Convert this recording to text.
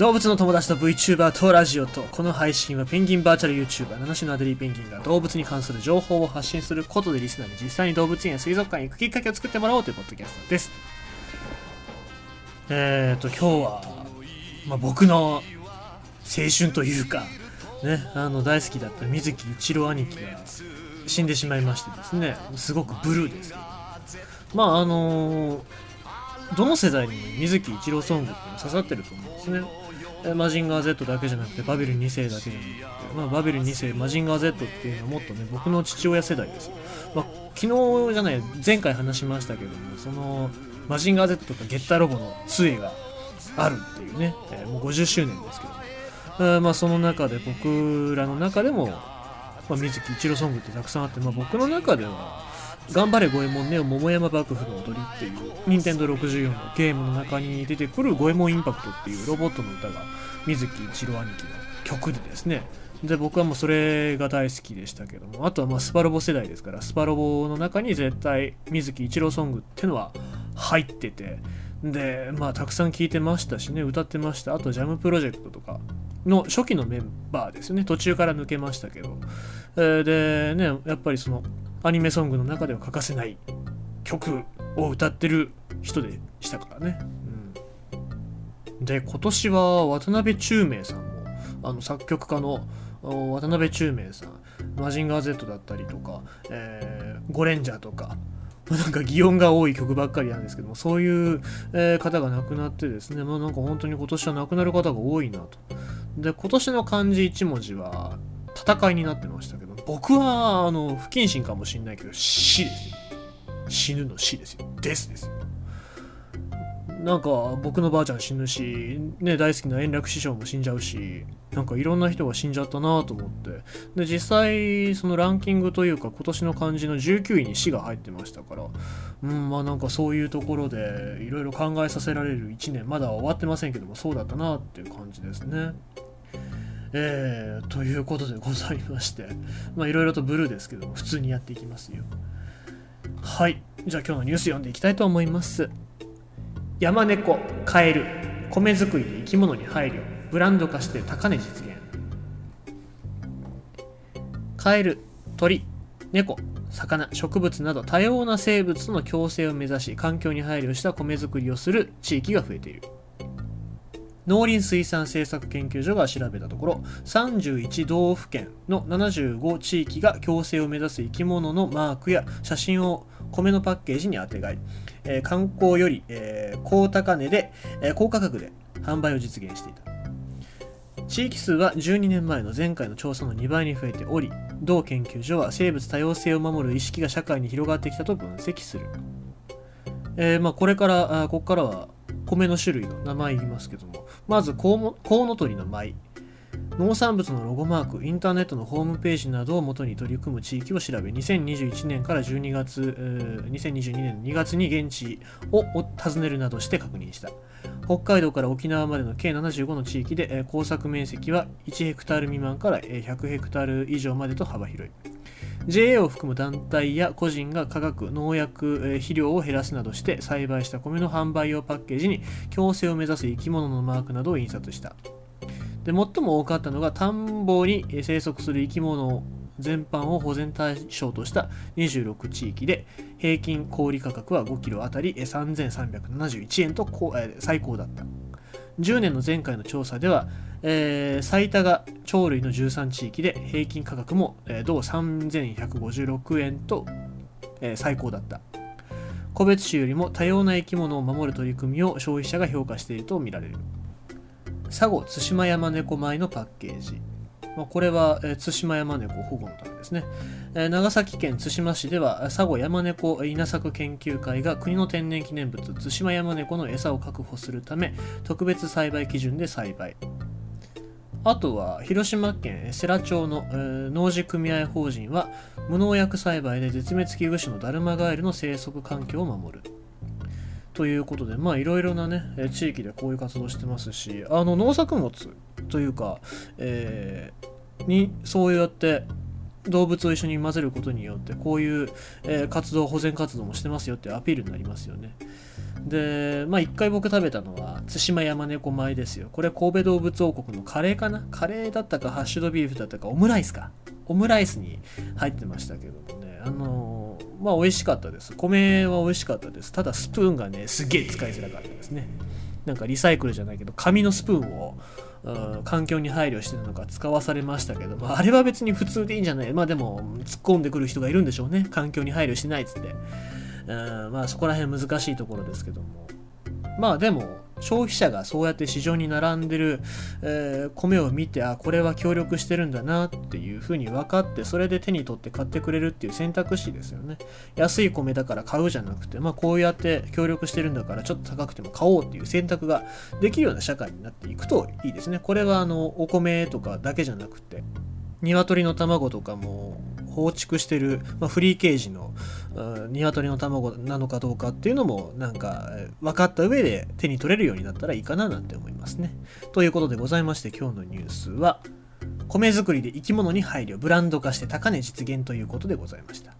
動物の友達と VTuber とラジオとこの配信はペンギンバーチャル YouTuber 七種のアデリーペンギンが動物に関する情報を発信することでリスナーに実際に動物園や水族館に行くきっかけを作ってもらおうというポッドキャストですえーと今日は、まあ、僕の青春というかねあの大好きだった水木一郎兄貴が死んでしまいましてですねすごくブルーですけどまああのーどの世代にも水木一郎ソングって刺さってると思うんですね。マジンガー Z だけじゃなくてバビル2世だけじゃなくて、まあ、バビル2世マジンガー Z っていうのはもっとね僕の父親世代です、まあ、昨日じゃない前回話しましたけどもそのマジンガー Z とかゲッターロボの杖があるっていうね、えー、もう50周年ですけど、え、まあその中で僕らの中でも、まあ、水木一郎ソングってたくさんあって、まあ、僕の中では頑張れ五右衛門ネオ桃山幕府の踊りっていう任天堂64のゲームの中に出てくる五右衛門インパクトっていうロボットの歌が水木一郎兄貴の曲でですね。で僕はもうそれが大好きでしたけどもあとはまあスパロボ世代ですからスパロボの中に絶対水木一郎ソングってのは入っててでまあたくさん聴いてましたしね歌ってました。あとジャムプロジェクトとかの初期のメンバーですよね。途中から抜けましたけど、でねやっぱりそのアニメソングの中では欠かせない曲を歌ってる人でしたからね。うん、で今年は渡辺宙明さんもあの作曲家の渡辺宙明さんマジンガー Z だったりとか、えー、ゴレンジャーとかなんか擬音が多い曲ばっかりなんですけどもそういう、えー、方が亡くなってですねまあなんか本当に今年は亡くなる方が多いなとで今年の漢字1文字は戦いになってましたけど僕はあの不謹慎かもしんないけど死ですよ。死ぬの死ですよ。ですですよ。なんか僕のばあちゃん死ぬし、ね、大好きな円楽師匠も死んじゃうしなんかいろんな人が死んじゃったなと思って。で実際そのランキングというか今年の漢字の19位に死が入ってましたからうんまあなんかそういうところでいろいろ考えさせられる1年まだ終わってませんけどもそうだったなっていう感じですね。えー、ということでございまして、まあいろいろとブルーですけど、普通にやっていきますよ。はい。じゃあ今日のニュース読んでいきたいと思います。山猫、カエル、米作りで生き物に配慮、ブランド化して高値実現。カエル、鳥、猫、魚、植物など多様な生物との共生を目指し、環境に配慮した米作りをする地域が増えている。農林水産政策研究所が調べたところ31道府県の75地域が共生を目指す生き物のマークや写真を米のパッケージにあてがい、えー、観光より、えー、高高値で、えー、高価格で販売を実現していた。地域数は12年前の前回の調査の2倍に増えており同研究所は生物多様性を守る意識が社会に広がってきたと分析する、えーまあ、これからあここからは米の種類の名前言いますけどもまずコウノトリの舞。農産物のロゴマークインターネットのホームページなどをもとに取り組む地域を調べ2021年から12月2022年2月に現地を訪ねるなどして確認した。北海道から沖縄までの計75の地域で耕作面積は1ヘクタール未満から100ヘクタール以上までと幅広い。JA を含む団体や個人が化学、農薬、え肥料を減らすなどして栽培した米の販売用パッケージに共生を目指す生き物のマークなどを印刷した。で最も多かったのが田んぼに生息する生き物全般を保全対象とした26地域で平均小売価格は5キロあたり3371円と最高だった10年の前回の調査ではえー、最多が鳥類の13地域で平均価格も、えー、同3156円と、えー、最高だった。個別種よりも多様な生き物を守る取り組みを消費者が評価しているとみられる。佐護対馬山猫米のパッケージ。まあ、これは、えー、対馬山猫保護のためですね、えー、長崎県対馬市では佐護山猫稲作研究会が国の天然記念物対馬山猫の餌を確保するため特別栽培基準で栽培。あとは広島県世羅町の、えー、農事組合法人は無農薬栽培で絶滅危惧種のダルマガエルの生息環境を守る。ということで、まあいろいろなね、地域でこういう活動してますし、あの農作物というか、えー、にそうやって動物を一緒に混ぜることによってこういう、えー、活動保全活動もしてますよっていうアピールになりますよね。でまあ一回僕食べたのは対馬山猫米ですよ。これ神戸動物王国のカレーかな？カレーだったかハッシュドビーフだったかオムライスか。オムライスに入ってましたけどもね。あのー、まあ美味しかったです。米は美味しかったです。ただスプーンがねすげえ使いづらかったですね。なんかリサイクルじゃないけど紙のスプーンをうん環境に配慮してるのか使わされましたけど、まあ、あれは別に普通でいいんじゃない。まあでも突っ込んでくる人がいるんでしょうね。環境に配慮してないっつって。うんまあそこら辺難しいところですけども。まあでも消費者がそうやって市場に並んでる、えー、米を見てあこれは協力してるんだなっていうふうに分かってそれで手に取って買ってくれるっていう選択肢ですよね。安い米だから買うじゃなくてまあこうやって協力してるんだからちょっと高くても買おうっていう選択ができるような社会になっていくといいですね。これはあのお米とかだけじゃなくて鶏の卵とかも放畜してる、まあ、フリーケージの鶏の卵なのかどうかっていうのもなんか分かった上で手に取れるようになったらいいかななんて思いますね。ということでございまして今日のニュースは米作りで生き物に配慮ブランド化して高値実現ということでございました。